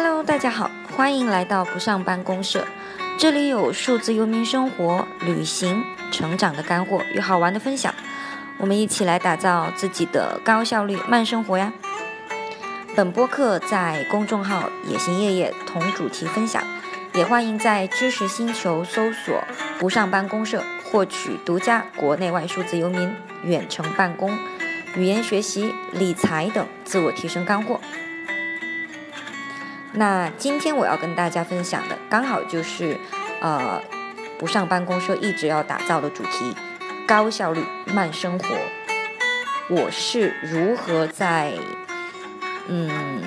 Hello，大家好，欢迎来到不上班公社，这里有数字游民生活、旅行、成长的干货与好玩的分享，我们一起来打造自己的高效率慢生活呀。本播客在公众号“野行夜夜”同主题分享，也欢迎在知识星球搜索“不上班公社”获取独家国内外数字游民远程办公、语言学习、理财等自我提升干货。那今天我要跟大家分享的，刚好就是呃不上班公社一直要打造的主题——高效率慢生活。我是如何在嗯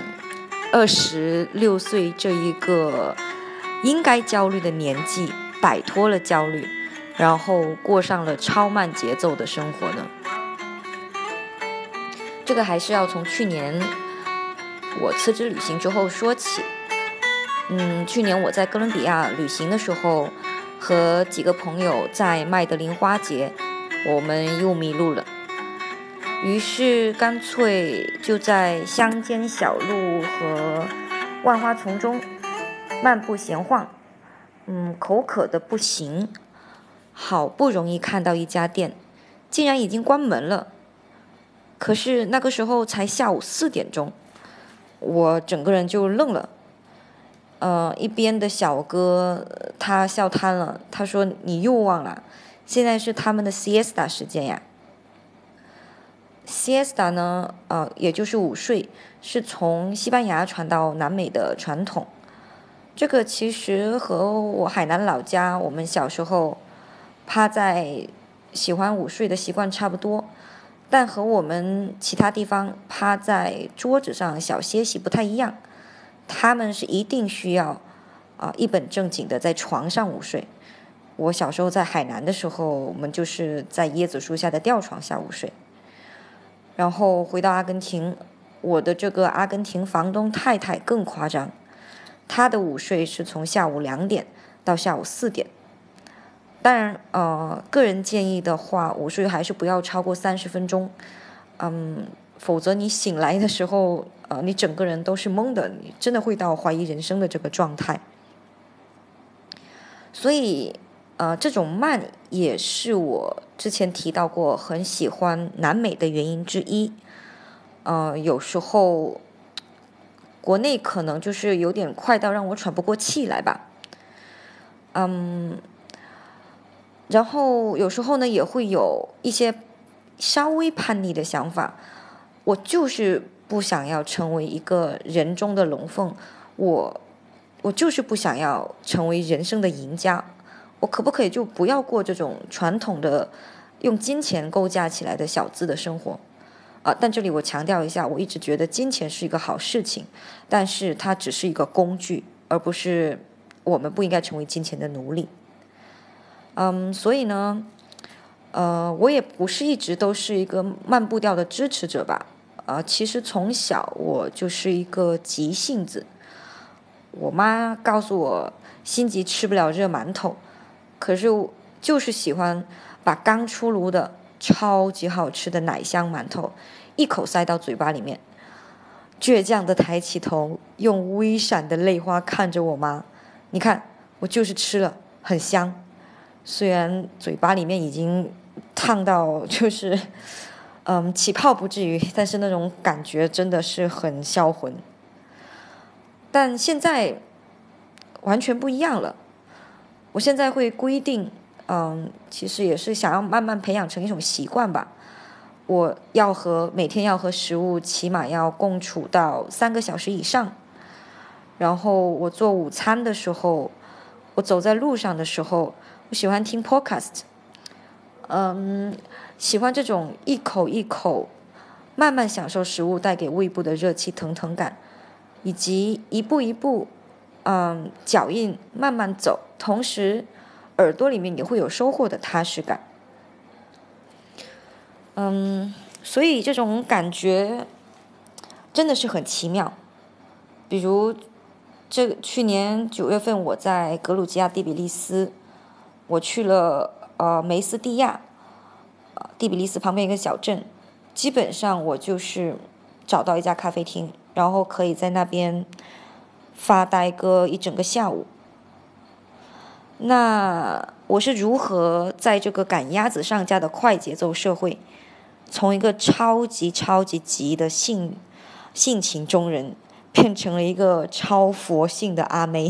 二十六岁这一个应该焦虑的年纪，摆脱了焦虑，然后过上了超慢节奏的生活呢？这个还是要从去年。我辞职旅行之后说起，嗯，去年我在哥伦比亚旅行的时候，和几个朋友在麦德林花节，我们又迷路了，于是干脆就在乡间小路和万花丛中漫步闲晃，嗯，口渴的不行，好不容易看到一家店，竟然已经关门了，可是那个时候才下午四点钟。我整个人就愣了，呃，一边的小哥他笑瘫了，他说：“你又忘了，现在是他们的 siesta 时间呀。siesta 呢，呃，也就是午睡，是从西班牙传到南美的传统。这个其实和我海南老家我们小时候趴在喜欢午睡的习惯差不多。”但和我们其他地方趴在桌子上小歇息不太一样，他们是一定需要啊一本正经的在床上午睡。我小时候在海南的时候，我们就是在椰子树下的吊床下午睡。然后回到阿根廷，我的这个阿根廷房东太太更夸张，她的午睡是从下午两点到下午四点。当然，呃，个人建议的话，午睡还是不要超过三十分钟，嗯，否则你醒来的时候，呃，你整个人都是懵的，你真的会到怀疑人生的这个状态。所以，呃，这种慢也是我之前提到过很喜欢南美的原因之一。呃，有时候国内可能就是有点快到让我喘不过气来吧，嗯。然后有时候呢，也会有一些稍微叛逆的想法。我就是不想要成为一个人中的龙凤，我我就是不想要成为人生的赢家。我可不可以就不要过这种传统的用金钱构架起来的小资的生活？啊！但这里我强调一下，我一直觉得金钱是一个好事情，但是它只是一个工具，而不是我们不应该成为金钱的奴隶。嗯，所以呢，呃，我也不是一直都是一个慢步调的支持者吧。啊，其实从小我就是一个急性子。我妈告诉我，心急吃不了热馒头，可是就是喜欢把刚出炉的超级好吃的奶香馒头一口塞到嘴巴里面，倔强的抬起头，用微闪的泪花看着我妈。你看，我就是吃了，很香。虽然嘴巴里面已经烫到 就是，嗯，起泡不至于，但是那种感觉真的是很销魂。但现在完全不一样了。我现在会规定，嗯，其实也是想要慢慢培养成一种习惯吧。我要和每天要和食物起码要共处到三个小时以上。然后我做午餐的时候，我走在路上的时候。我喜欢听 podcast，嗯，喜欢这种一口一口慢慢享受食物带给胃部的热气腾腾感，以及一步一步，嗯，脚印慢慢走，同时耳朵里面也会有收获的踏实感。嗯，所以这种感觉真的是很奇妙。比如，这去年九月份我在格鲁吉亚第比利斯。我去了呃梅斯蒂亚，呃蒂比利斯旁边一个小镇，基本上我就是找到一家咖啡厅，然后可以在那边发呆个一整个下午。那我是如何在这个赶鸭子上架的快节奏社会，从一个超级超级急的性性情中人，变成了一个超佛性的阿妹？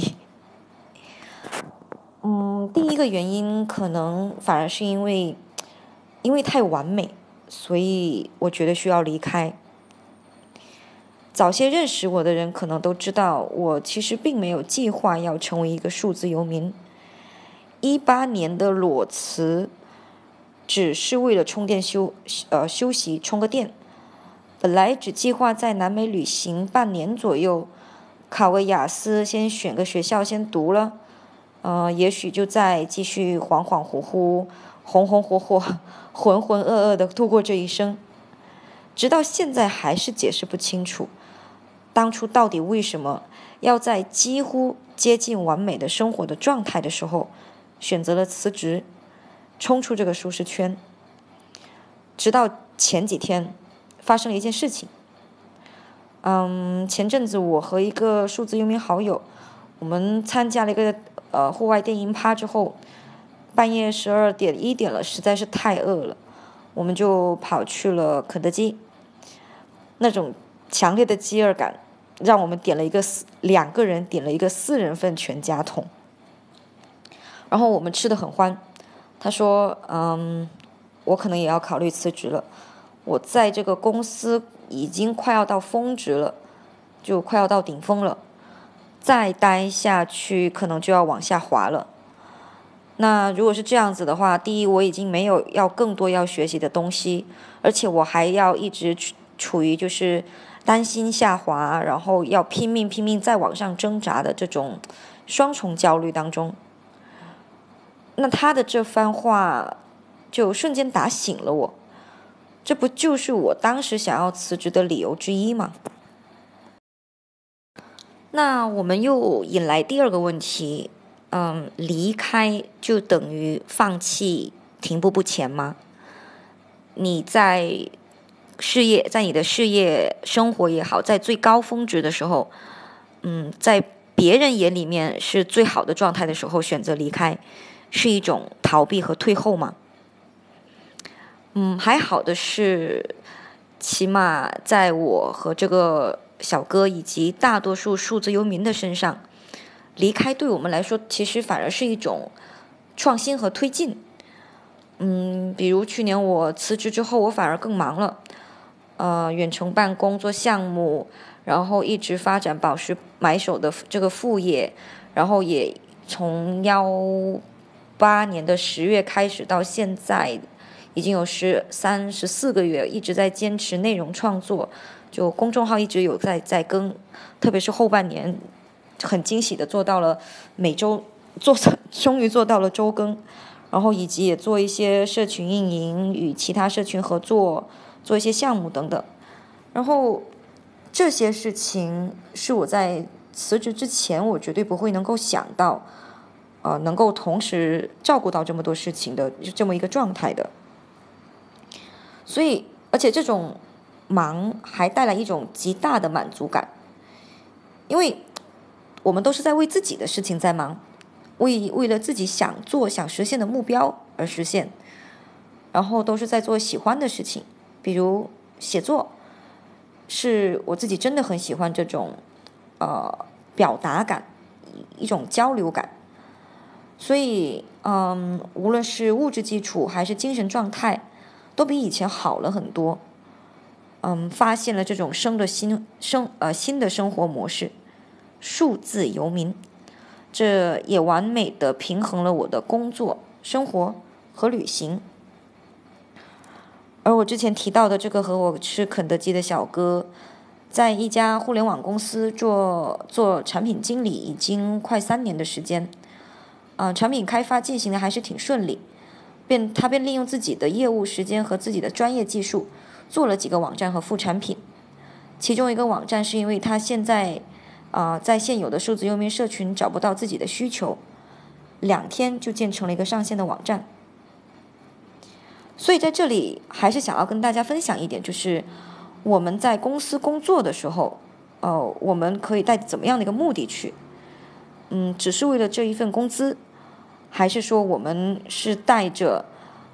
嗯，第一个原因可能反而是因为，因为太完美，所以我觉得需要离开。早些认识我的人可能都知道，我其实并没有计划要成为一个数字游民。一八年的裸辞，只是为了充电休呃休息充个电。本来只计划在南美旅行半年左右，考个雅思，先选个学校先读了，呃，也许就再继续恍恍惚惚、红红火火、浑浑噩噩的度过这一生。直到现在还是解释不清楚，当初到底为什么要在几乎接近完美的生活的状态的时候。选择了辞职，冲出这个舒适圈。直到前几天，发生了一件事情。嗯，前阵子我和一个数字游民好友，我们参加了一个呃户外电音趴之后，半夜十二点一点了，实在是太饿了，我们就跑去了肯德基。那种强烈的饥饿感，让我们点了一个四两个人点了一个四人份全家桶。然后我们吃的很欢，他说：“嗯，我可能也要考虑辞职了。我在这个公司已经快要到峰值了，就快要到顶峰了，再待下去可能就要往下滑了。那如果是这样子的话，第一，我已经没有要更多要学习的东西，而且我还要一直处处于就是担心下滑，然后要拼命拼命再往上挣扎的这种双重焦虑当中。”那他的这番话，就瞬间打醒了我，这不就是我当时想要辞职的理由之一吗？那我们又引来第二个问题，嗯，离开就等于放弃、停步不前吗？你在事业，在你的事业生活也好，在最高峰值的时候，嗯，在别人眼里面是最好的状态的时候，选择离开。是一种逃避和退后吗？嗯，还好的是，起码在我和这个小哥以及大多数数字游民的身上，离开对我们来说其实反而是一种创新和推进。嗯，比如去年我辞职之后，我反而更忙了，呃，远程办公做项目，然后一直发展宝石买手的这个副业，然后也从幺。八年的十月开始到现在，已经有十三十四个月，一直在坚持内容创作，就公众号一直有在在更，特别是后半年，很惊喜的做到了每周做，终于做到了周更，然后以及也做一些社群运营，与其他社群合作，做一些项目等等，然后这些事情是我在辞职之前我绝对不会能够想到。呃，能够同时照顾到这么多事情的这么一个状态的，所以，而且这种忙还带来一种极大的满足感，因为我们都是在为自己的事情在忙，为为了自己想做、想实现的目标而实现，然后都是在做喜欢的事情，比如写作，是我自己真的很喜欢这种呃表达感，一种交流感。所以，嗯，无论是物质基础还是精神状态，都比以前好了很多。嗯，发现了这种生的新生呃新的生活模式，数字游民，这也完美的平衡了我的工作、生活和旅行。而我之前提到的这个和我吃肯德基的小哥，在一家互联网公司做做产品经理，已经快三年的时间。啊，产品开发进行的还是挺顺利，便他便利用自己的业务时间和自己的专业技术，做了几个网站和副产品。其中一个网站是因为他现在啊在现有的数字游民社群找不到自己的需求，两天就建成了一个上线的网站。所以在这里还是想要跟大家分享一点，就是我们在公司工作的时候，呃，我们可以带怎么样的一个目的去？嗯，只是为了这一份工资，还是说我们是带着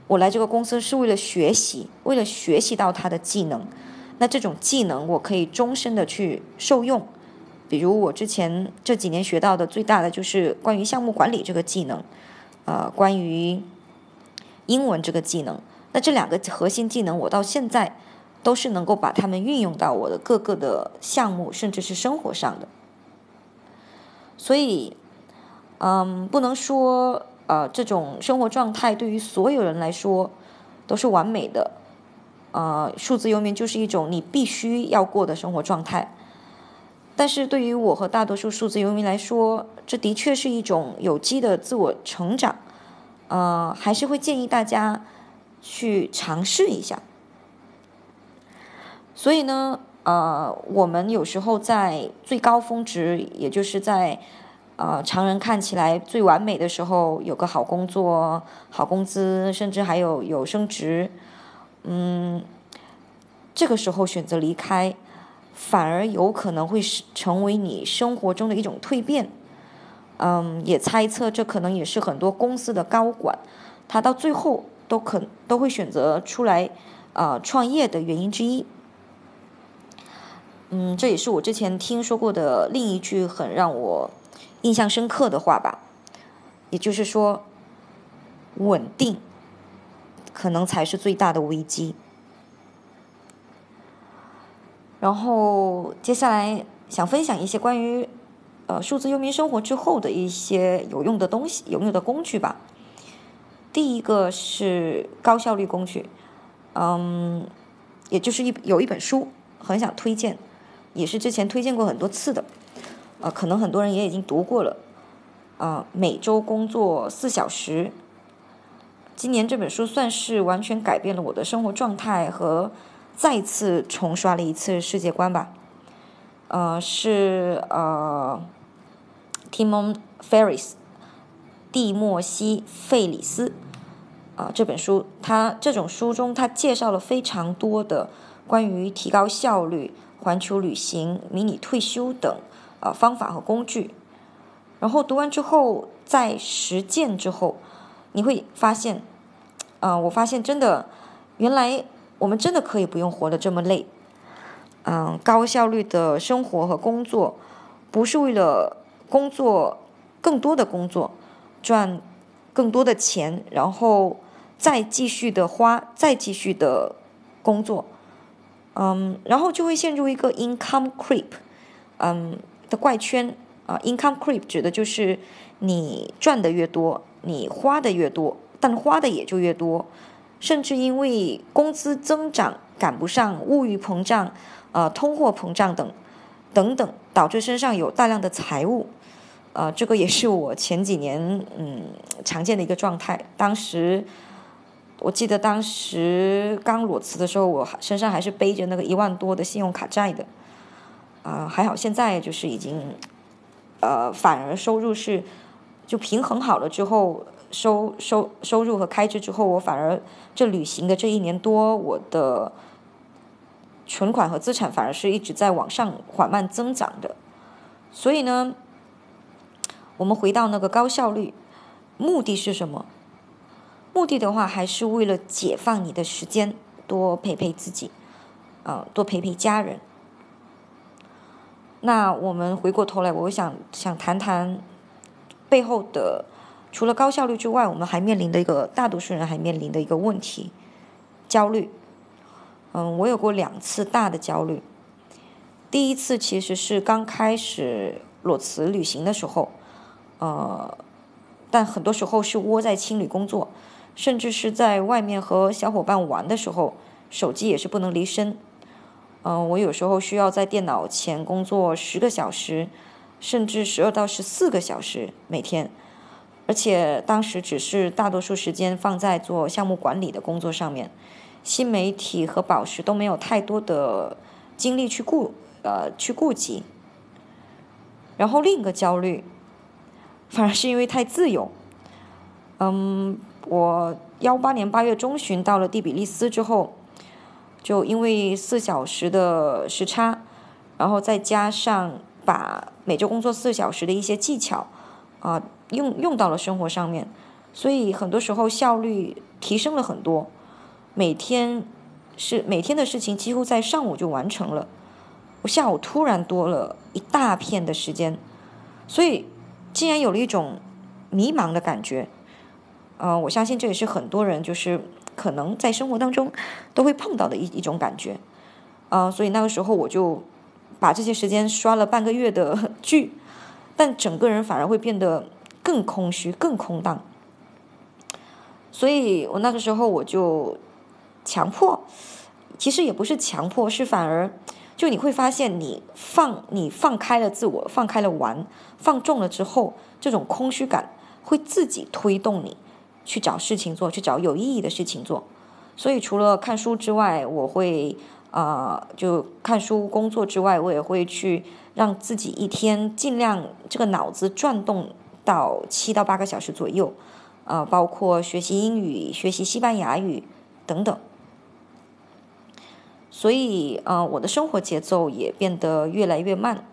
我来这个公司是为了学习，为了学习到他的技能？那这种技能我可以终身的去受用。比如我之前这几年学到的最大的就是关于项目管理这个技能，呃，关于英文这个技能。那这两个核心技能，我到现在都是能够把它们运用到我的各个的项目，甚至是生活上的。所以，嗯，不能说呃这种生活状态对于所有人来说都是完美的。呃，数字游民就是一种你必须要过的生活状态。但是对于我和大多数数字游民来说，这的确是一种有机的自我成长。呃，还是会建议大家去尝试一下。所以呢，呃，我们有时候在最高峰值，也就是在呃常人看起来最完美的时候，有个好工作、好工资，甚至还有有升职，嗯，这个时候选择离开。反而有可能会成为你生活中的一种蜕变，嗯，也猜测这可能也是很多公司的高管，他到最后都可都会选择出来，呃，创业的原因之一。嗯，这也是我之前听说过的另一句很让我印象深刻的话吧，也就是说，稳定可能才是最大的危机。然后接下来想分享一些关于呃数字游民生活之后的一些有用的东西、有用的工具吧。第一个是高效率工具，嗯，也就是一有一本书很想推荐，也是之前推荐过很多次的，呃，可能很多人也已经读过了，啊，每周工作四小时。今年这本书算是完全改变了我的生活状态和。再次重刷了一次世界观吧，呃，是呃，Timon Ferris，蒂莫西·费里斯，啊，这本书，他这种书中他介绍了非常多的关于提高效率、环球旅行、迷你退休等呃方法和工具，然后读完之后，在实践之后，你会发现，啊，我发现真的，原来。我们真的可以不用活得这么累，嗯，高效率的生活和工作，不是为了工作更多的工作，赚更多的钱，然后再继续的花，再继续的工作，嗯，然后就会陷入一个 income creep，嗯的怪圈啊，income creep 指的就是你赚的越多，你花的越多，但花的也就越多。甚至因为工资增长赶不上物欲膨胀，呃，通货膨胀等，等等，导致身上有大量的财务，呃，这个也是我前几年嗯常见的一个状态。当时我记得当时刚裸辞的时候，我身上还是背着那个一万多的信用卡债的，啊，还好现在就是已经，呃，反而收入是就平衡好了之后。收收收入和开支之后，我反而这旅行的这一年多，我的存款和资产反而是一直在往上缓慢增长的。所以呢，我们回到那个高效率，目的是什么？目的的话，还是为了解放你的时间，多陪陪自己，啊，多陪陪家人。那我们回过头来，我想想谈谈背后的。除了高效率之外，我们还面临的一个大多数人还面临的一个问题，焦虑。嗯，我有过两次大的焦虑。第一次其实是刚开始裸辞旅行的时候，呃，但很多时候是窝在青旅工作，甚至是在外面和小伙伴玩的时候，手机也是不能离身。嗯，我有时候需要在电脑前工作十个小时，甚至十二到十四个小时每天。而且当时只是大多数时间放在做项目管理的工作上面，新媒体和宝石都没有太多的精力去顾呃去顾及。然后另一个焦虑，反而是因为太自由。嗯，我幺八年八月中旬到了第比利斯之后，就因为四小时的时差，然后再加上把每周工作四小时的一些技巧啊用用到了生活上面，所以很多时候效率提升了很多。每天是每天的事情几乎在上午就完成了，我下午突然多了一大片的时间，所以竟然有了一种迷茫的感觉。呃，我相信这也是很多人就是可能在生活当中都会碰到的一一种感觉。啊，所以那个时候我就把这些时间刷了半个月的 剧，但整个人反而会变得更空虚、更空荡。所以我那个时候我就。强迫，其实也不是强迫，是反而，就你会发现，你放你放开了自我，放开了玩，放纵了之后，这种空虚感会自己推动你去找事情做，去找有意义的事情做。所以除了看书之外，我会啊，就看书工作之外，我也会去让自己一天尽量这个脑子转动到七到八个小时左右，啊，包括学习英语、学习西班牙语等等。所以，呃，我的生活节奏也变得越来越慢。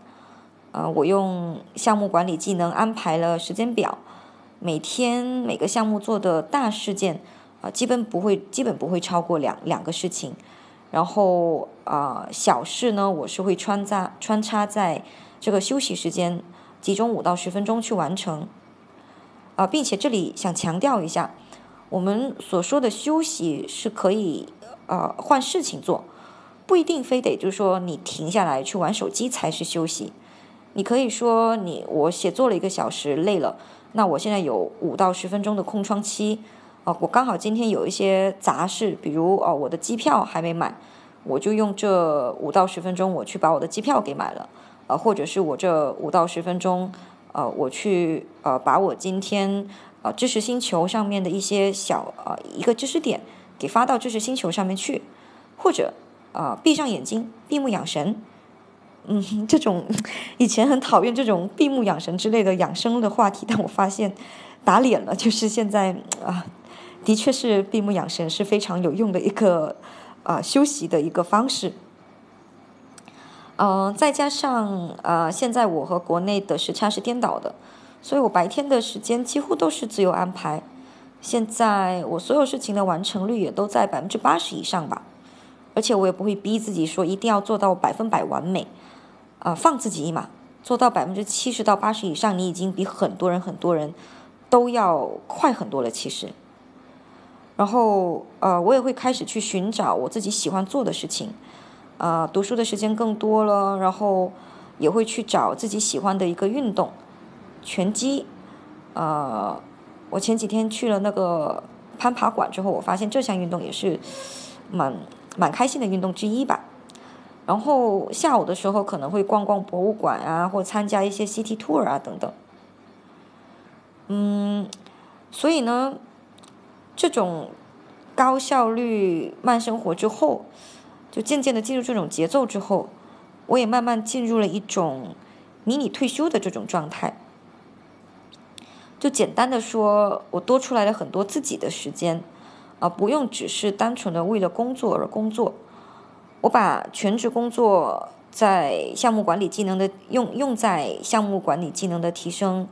呃，我用项目管理技能安排了时间表，每天每个项目做的大事件，啊，基本不会，基本不会超过两两个事情。然后，啊，小事呢，我是会穿插穿插在这个休息时间，集中五到十分钟去完成。啊，并且这里想强调一下，我们所说的休息是可以，呃，换事情做。不一定非得就是说你停下来去玩手机才是休息，你可以说你我写作了一个小时累了，那我现在有五到十分钟的空窗期，啊，我刚好今天有一些杂事，比如哦我的机票还没买，我就用这五到十分钟我去把我的机票给买了，啊，或者是我这五到十分钟，呃，我去呃把我今天啊知识星球上面的一些小啊一个知识点给发到知识星球上面去，或者。啊，闭上眼睛，闭目养神。嗯，这种以前很讨厌这种闭目养神之类的养生的话题，但我发现打脸了。就是现在啊，的确是闭目养神是非常有用的一个啊休息的一个方式。嗯，再加上啊，现在我和国内的时差是颠倒的，所以我白天的时间几乎都是自由安排。现在我所有事情的完成率也都在百分之八十以上吧。而且我也不会逼自己说一定要做到百分百完美，啊，放自己一马，做到百分之七十到八十以上，你已经比很多人很多人都要快很多了。其实，然后呃，我也会开始去寻找我自己喜欢做的事情，啊，读书的时间更多了，然后也会去找自己喜欢的一个运动，拳击，呃，我前几天去了那个攀爬馆之后，我发现这项运动也是蛮。蛮开心的运动之一吧，然后下午的时候可能会逛逛博物馆啊，或参加一些 city tour 啊等等。嗯，所以呢，这种高效率慢生活之后，就渐渐的进入这种节奏之后，我也慢慢进入了一种迷你退休的这种状态。就简单的说，我多出来了很多自己的时间。啊，不用只是单纯的为了工作而工作。我把全职工作在项目管理技能的用用在项目管理技能的提升，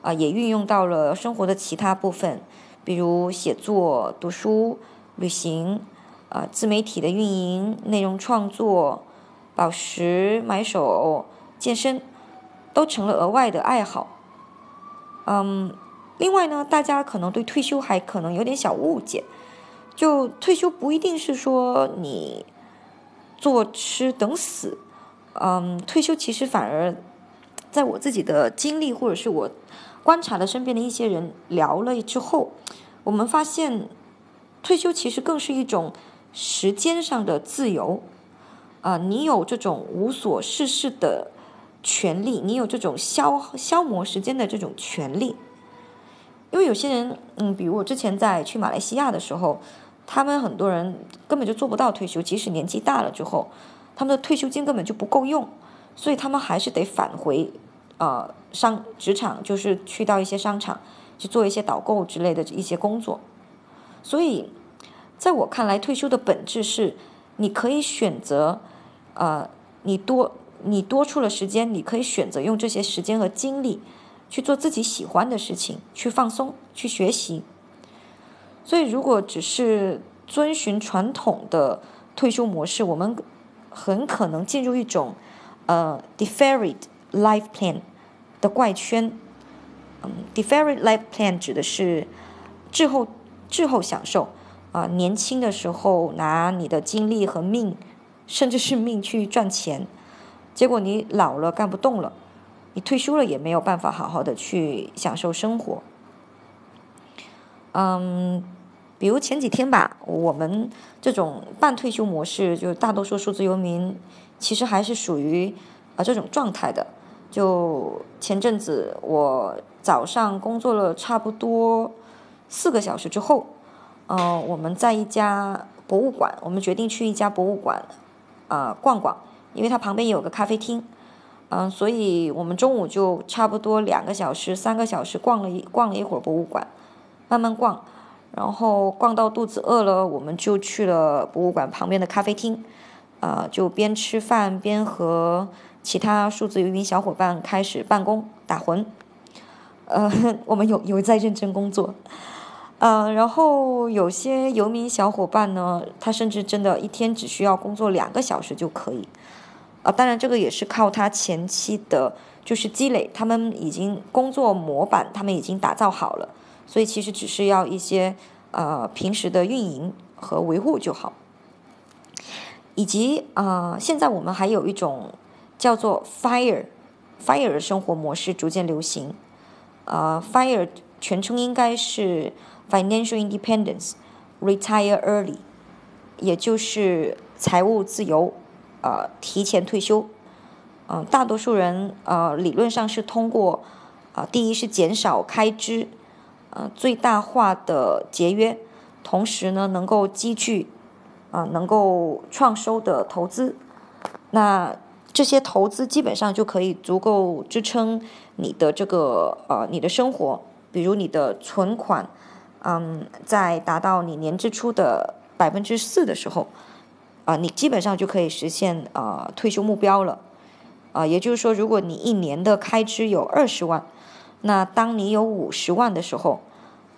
啊，也运用到了生活的其他部分，比如写作、读书、旅行，啊，自媒体的运营、内容创作、宝石买手、健身，都成了额外的爱好。嗯，另外呢，大家可能对退休还可能有点小误解。就退休不一定是说你坐吃等死，嗯，退休其实反而在我自己的经历或者是我观察了身边的一些人聊了之后，我们发现退休其实更是一种时间上的自由啊，你有这种无所事事的权利，你有这种消消磨时间的这种权利，因为有些人，嗯，比如我之前在去马来西亚的时候。他们很多人根本就做不到退休，即使年纪大了之后，他们的退休金根本就不够用，所以他们还是得返回，呃，商职场，就是去到一些商场去做一些导购之类的一些工作。所以，在我看来，退休的本质是，你可以选择，呃，你多你多出了时间，你可以选择用这些时间和精力去做自己喜欢的事情，去放松，去学习。所以，如果只是遵循传统的退休模式，我们很可能进入一种呃 deferred life plan 的怪圈。嗯，deferred life plan 指的是滞后滞后享受啊，年轻的时候拿你的精力和命，甚至是命去赚钱，结果你老了干不动了，你退休了也没有办法好好的去享受生活。嗯。比如前几天吧，我们这种半退休模式，就大多数数字游民其实还是属于啊这种状态的。就前阵子我早上工作了差不多四个小时之后，呃，我们在一家博物馆，我们决定去一家博物馆啊逛逛，因为它旁边有个咖啡厅，嗯，所以我们中午就差不多两个小时、三个小时逛了一逛了一会儿博物馆，慢慢逛。然后逛到肚子饿了，我们就去了博物馆旁边的咖啡厅，啊，就边吃饭边和其他数字游民小伙伴开始办公打魂，呃，我们有有在认真工作，呃，然后有些游民小伙伴呢，他甚至真的一天只需要工作两个小时就可以，啊，当然这个也是靠他前期的就是积累，他们已经工作模板，他们已经打造好了。所以其实只是要一些呃平时的运营和维护就好，以及啊现在我们还有一种叫做 Fire Fire 的生活模式逐渐流行，呃 Fire 全称应该是 Financial Independence Retire Early，也就是财务自由，呃提前退休，嗯大多数人呃理论上是通过啊第一是减少开支。呃，最大化的节约，同时呢，能够积聚，啊，能够创收的投资，那这些投资基本上就可以足够支撑你的这个呃你的生活，比如你的存款，嗯，在达到你年支出的百分之四的时候，啊，你基本上就可以实现啊退休目标了，啊，也就是说，如果你一年的开支有二十万。那当你有五十万的时候，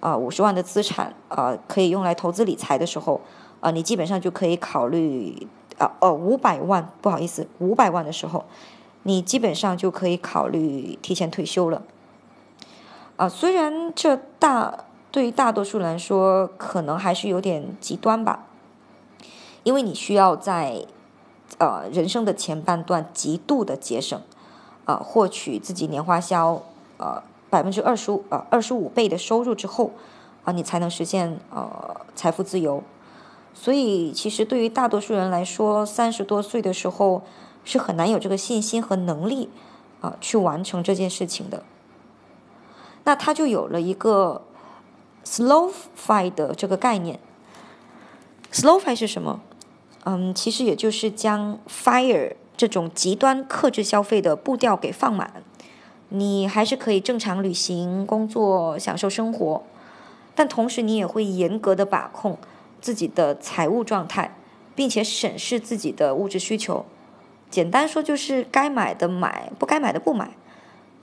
啊，五十万的资产啊，可以用来投资理财的时候，啊，你基本上就可以考虑啊，哦，五百万，不好意思，五百万的时候，你基本上就可以考虑提前退休了。啊，虽然这大对于大多数来说可能还是有点极端吧，因为你需要在呃人生的前半段极度的节省，啊，获取自己年花销。呃，百分之二十五，呃，二十五倍的收入之后，啊，你才能实现呃财富自由。所以，其实对于大多数人来说，三十多岁的时候是很难有这个信心和能力啊去完成这件事情的。那他就有了一个 slow fi 的这个概念。slow fi 是什么？嗯，其实也就是将 fire 这种极端克制消费的步调给放满。你还是可以正常旅行、工作、享受生活，但同时你也会严格的把控自己的财务状态，并且审视自己的物质需求。简单说就是该买的买，不该买的不买。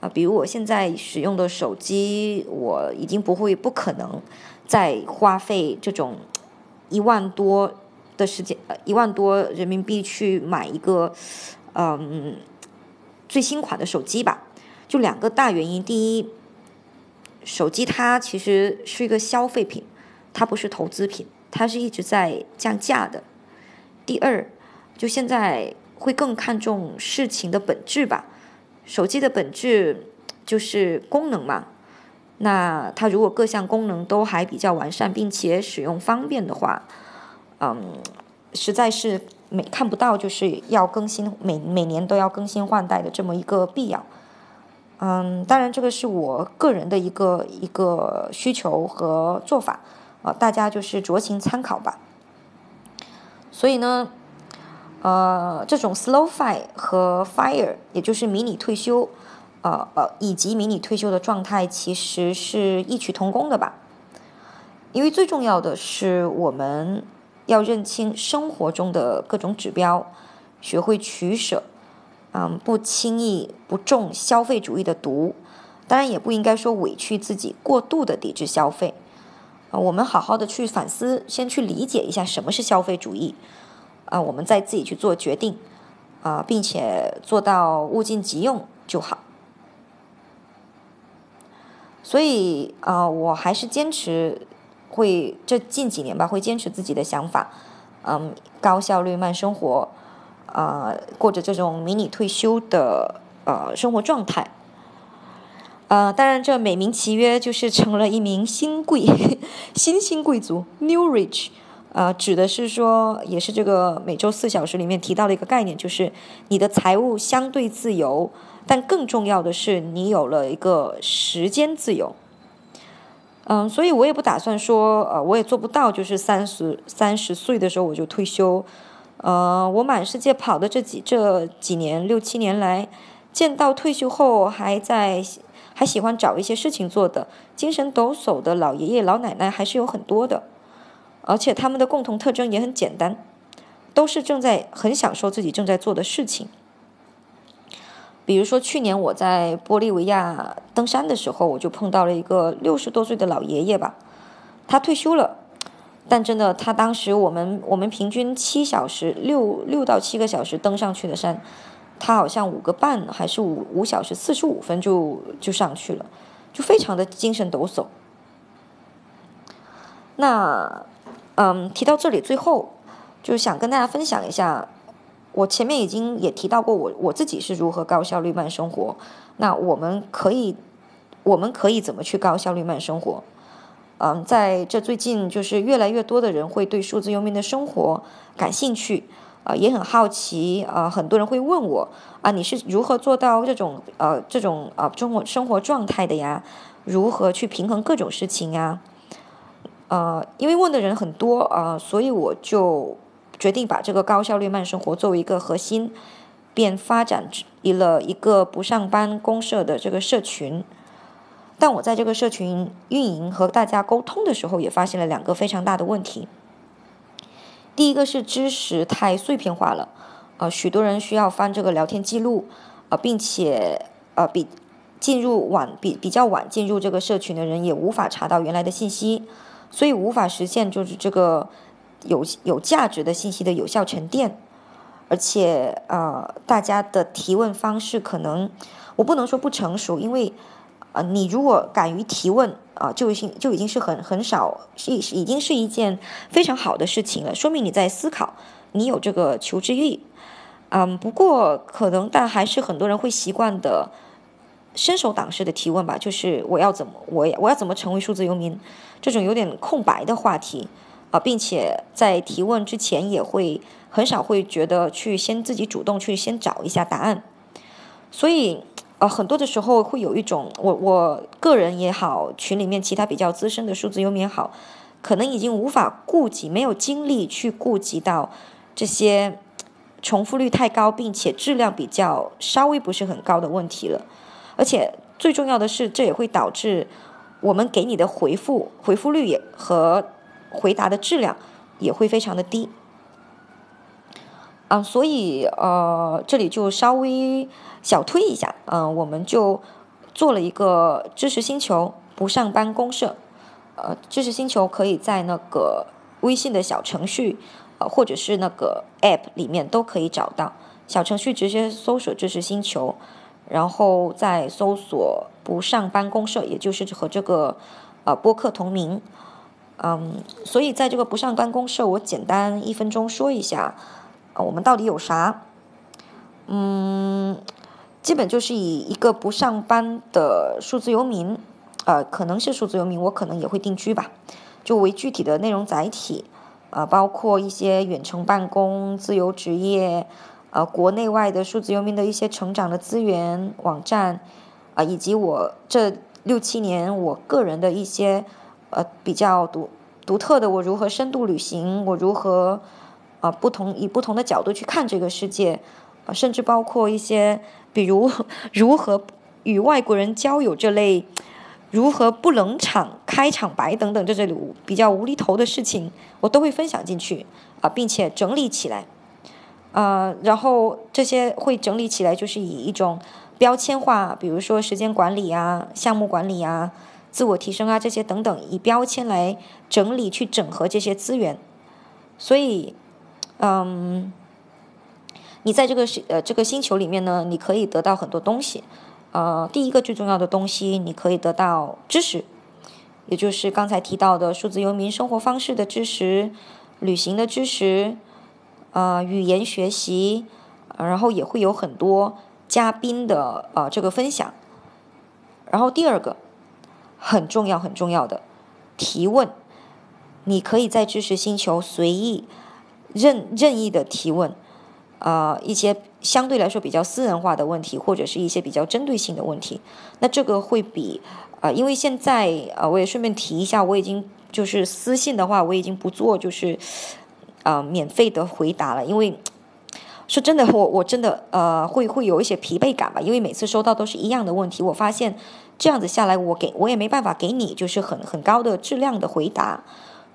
啊，比如我现在使用的手机，我已经不会、不可能再花费这种一万多的时间、呃一万多人民币去买一个嗯最新款的手机吧。就两个大原因，第一，手机它其实是一个消费品，它不是投资品，它是一直在降价的。第二，就现在会更看重事情的本质吧，手机的本质就是功能嘛。那它如果各项功能都还比较完善，并且使用方便的话，嗯，实在是每看不到就是要更新，每每年都要更新换代的这么一个必要。嗯，当然，这个是我个人的一个一个需求和做法，呃，大家就是酌情参考吧。所以呢，呃，这种 slow fire 和 fire，也就是迷你退休，呃呃，以及迷你退休的状态，其实是异曲同工的吧。因为最重要的是，我们要认清生活中的各种指标，学会取舍。嗯，不轻易不中消费主义的毒，当然也不应该说委屈自己过度的抵制消费。啊，我们好好的去反思，先去理解一下什么是消费主义，啊，我们再自己去做决定，啊，并且做到物尽其用就好。所以啊，我还是坚持会这近几年吧，会坚持自己的想法，嗯，高效率慢生活，啊，过着这种迷你退休的呃生活状态。呃，当然，这美名其曰就是成了一名新贵，新兴贵族 （New Rich）。呃，指的是说，也是这个每周四小时里面提到的一个概念，就是你的财务相对自由，但更重要的是，你有了一个时间自由。嗯，所以我也不打算说，呃，我也做不到，就是三十三十岁的时候我就退休。呃，我满世界跑的这几这几年六七年来，见到退休后还在。还喜欢找一些事情做的精神抖擞的老爷爷老奶奶还是有很多的，而且他们的共同特征也很简单，都是正在很享受自己正在做的事情。比如说去年我在玻利维亚登山的时候，我就碰到了一个六十多岁的老爷爷吧，他退休了，但真的他当时我们我们平均七小时六六到七个小时登上去的山。他好像五个半还是五五小时四十五分就就上去了，就非常的精神抖擞。那嗯，提到这里，最后就想跟大家分享一下，我前面已经也提到过，我我自己是如何高效率慢生活。那我们可以，我们可以怎么去高效率慢生活？嗯，在这最近，就是越来越多的人会对数字游民的生活感兴趣。啊，也很好奇啊，很多人会问我啊，你是如何做到这种呃这种啊生活生活状态的呀？如何去平衡各种事情呀？呃，因为问的人很多啊，所以我就决定把这个高效率慢生活作为一个核心，便发展了一个不上班公社的这个社群。但我在这个社群运营和大家沟通的时候，也发现了两个非常大的问题。第一个是知识太碎片化了，呃，许多人需要翻这个聊天记录，呃，并且呃比进入晚比比较晚进入这个社群的人也无法查到原来的信息，所以无法实现就是这个有有价值的信息的有效沉淀，而且呃大家的提问方式可能我不能说不成熟，因为。啊，你如果敢于提问啊，就已经就已经是很很少，是已经是一件非常好的事情了，说明你在思考，你有这个求知欲。嗯，不过可能但还是很多人会习惯的伸手党式的提问吧，就是我要怎么我我要怎么成为数字游民这种有点空白的话题啊，并且在提问之前也会很少会觉得去先自己主动去先找一下答案，所以。呃，很多的时候会有一种，我我个人也好，群里面其他比较资深的数字游民也好，可能已经无法顾及，没有精力去顾及到这些重复率太高，并且质量比较稍微不是很高的问题了。而且最重要的是，这也会导致我们给你的回复回复率也和回答的质量也会非常的低。啊，所以呃，这里就稍微小推一下，嗯，我们就做了一个知识星球不上班公社，呃，知识星球可以在那个微信的小程序，呃，或者是那个 App 里面都可以找到。小程序直接搜索知识星球，然后再搜索不上班公社，也就是和这个呃播客同名。嗯，所以在这个不上班公社，我简单一分钟说一下。我们到底有啥？嗯，基本就是以一个不上班的数字游民，呃，可能是数字游民，我可能也会定居吧，就为具体的内容载体，呃，包括一些远程办公、自由职业，呃，国内外的数字游民的一些成长的资源网站，啊，以及我这六七年我个人的一些呃比较独独特的，我如何深度旅行，我如何。啊，不同以不同的角度去看这个世界，啊，甚至包括一些，比如如何与外国人交友这类，如何不冷场、开场白等等这里比较无厘头的事情，我都会分享进去啊，并且整理起来。呃，然后这些会整理起来，就是以一种标签化，比如说时间管理啊、项目管理啊、自我提升啊这些等等，以标签来整理去整合这些资源。所以，嗯，你在这个星呃这个星球里面呢，你可以得到很多东西。呃，第一个最重要的东西，你可以得到知识，也就是刚才提到的数字游民生活方式的知识、旅行的知识，呃，语言学习，然后也会有很多嘉宾的呃这个分享。然后第二个很重要很重要的提问，你可以在知识星球随意任任意的提问。呃，一些相对来说比较私人化的问题，或者是一些比较针对性的问题，那这个会比呃，因为现在呃，我也顺便提一下，我已经就是私信的话，我已经不做就是呃免费的回答了，因为说真的，我我真的呃会会有一些疲惫感吧，因为每次收到都是一样的问题，我发现这样子下来，我给我也没办法给你就是很很高的质量的回答，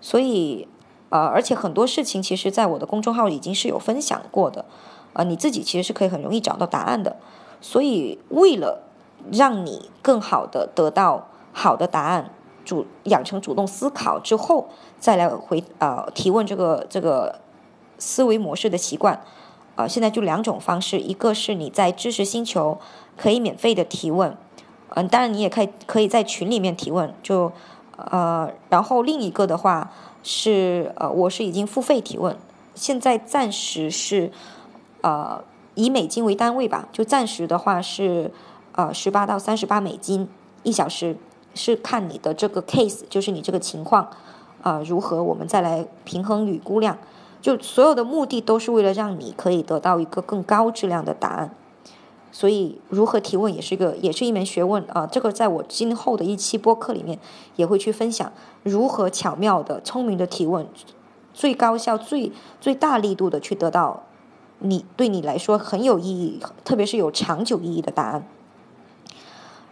所以。呃，而且很多事情其实在我的公众号已经是有分享过的，呃，你自己其实是可以很容易找到答案的。所以为了让你更好的得到好的答案，主养成主动思考之后再来回呃提问这个这个思维模式的习惯，呃，现在就两种方式，一个是你在知识星球可以免费的提问，嗯，当然你也可以可以在群里面提问，就呃，然后另一个的话。是呃，我是已经付费提问，现在暂时是呃以美金为单位吧，就暂时的话是呃十八到三十八美金一小时，是看你的这个 case，就是你这个情况啊如何，我们再来平衡与估量，就所有的目的都是为了让你可以得到一个更高质量的答案。所以，如何提问也是一个，也是一门学问啊！这个在我今后的一期播客里面也会去分享，如何巧妙的、聪明的提问，最高效、最最大力度的去得到你对你来说很有意义，特别是有长久意义的答案。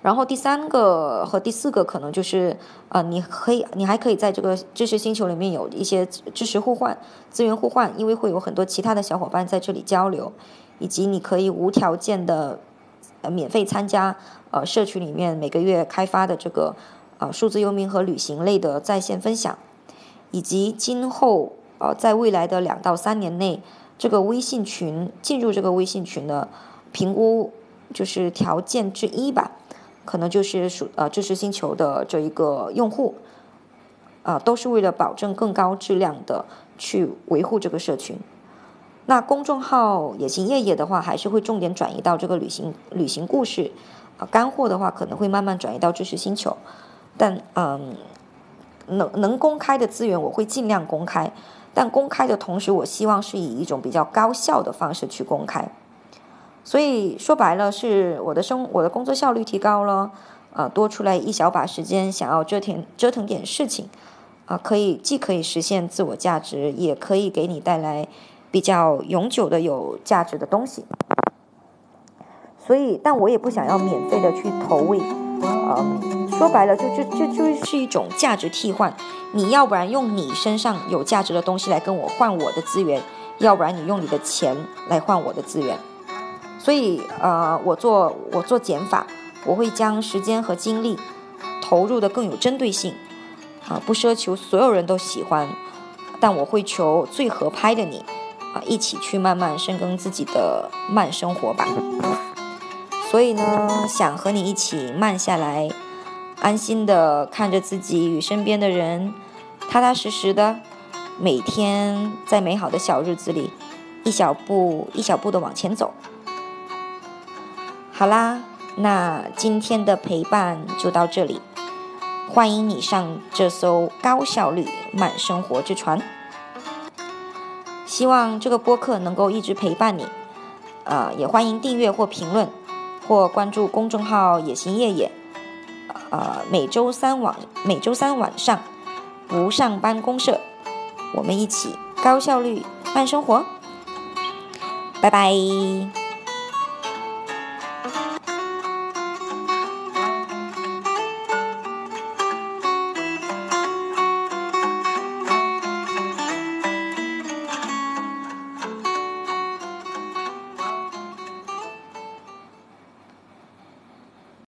然后第三个和第四个可能就是，呃，你可以，你还可以在这个知识星球里面有一些知识互换、资源互换，因为会有很多其他的小伙伴在这里交流。以及你可以无条件的，呃，免费参加呃社区里面每个月开发的这个呃数字游民和旅行类的在线分享，以及今后呃在未来的两到三年内，这个微信群进入这个微信群的评估就是条件之一吧，可能就是属呃知识星球的这一个用户，啊，都是为了保证更高质量的去维护这个社群。那公众号“野行夜夜”的话，还是会重点转移到这个旅行旅行故事，啊，干货的话可能会慢慢转移到知识星球，但嗯，能能公开的资源我会尽量公开，但公开的同时，我希望是以一种比较高效的方式去公开，所以说白了是我的生我的工作效率提高了，啊，多出来一小把时间，想要折腾折腾点事情，啊，可以既可以实现自我价值，也可以给你带来。比较永久的有价值的东西，所以，但我也不想要免费的去投喂，嗯，说白了，就就就就是一种价值替换。你要不然用你身上有价值的东西来跟我换我的资源，要不然你用你的钱来换我的资源。所以，呃，我做我做减法，我会将时间和精力投入的更有针对性，啊，不奢求所有人都喜欢，但我会求最合拍的你。啊，一起去慢慢深耕自己的慢生活吧。所以呢，想和你一起慢下来，安心的看着自己与身边的人，踏踏实实的，每天在美好的小日子里，一小步一小步的往前走。好啦，那今天的陪伴就到这里，欢迎你上这艘高效率慢生活之船。希望这个播客能够一直陪伴你，呃，也欢迎订阅或评论，或关注公众号“野行夜夜”，呃，每周三晚每周三晚上不上班公社，我们一起高效率慢生活，拜拜。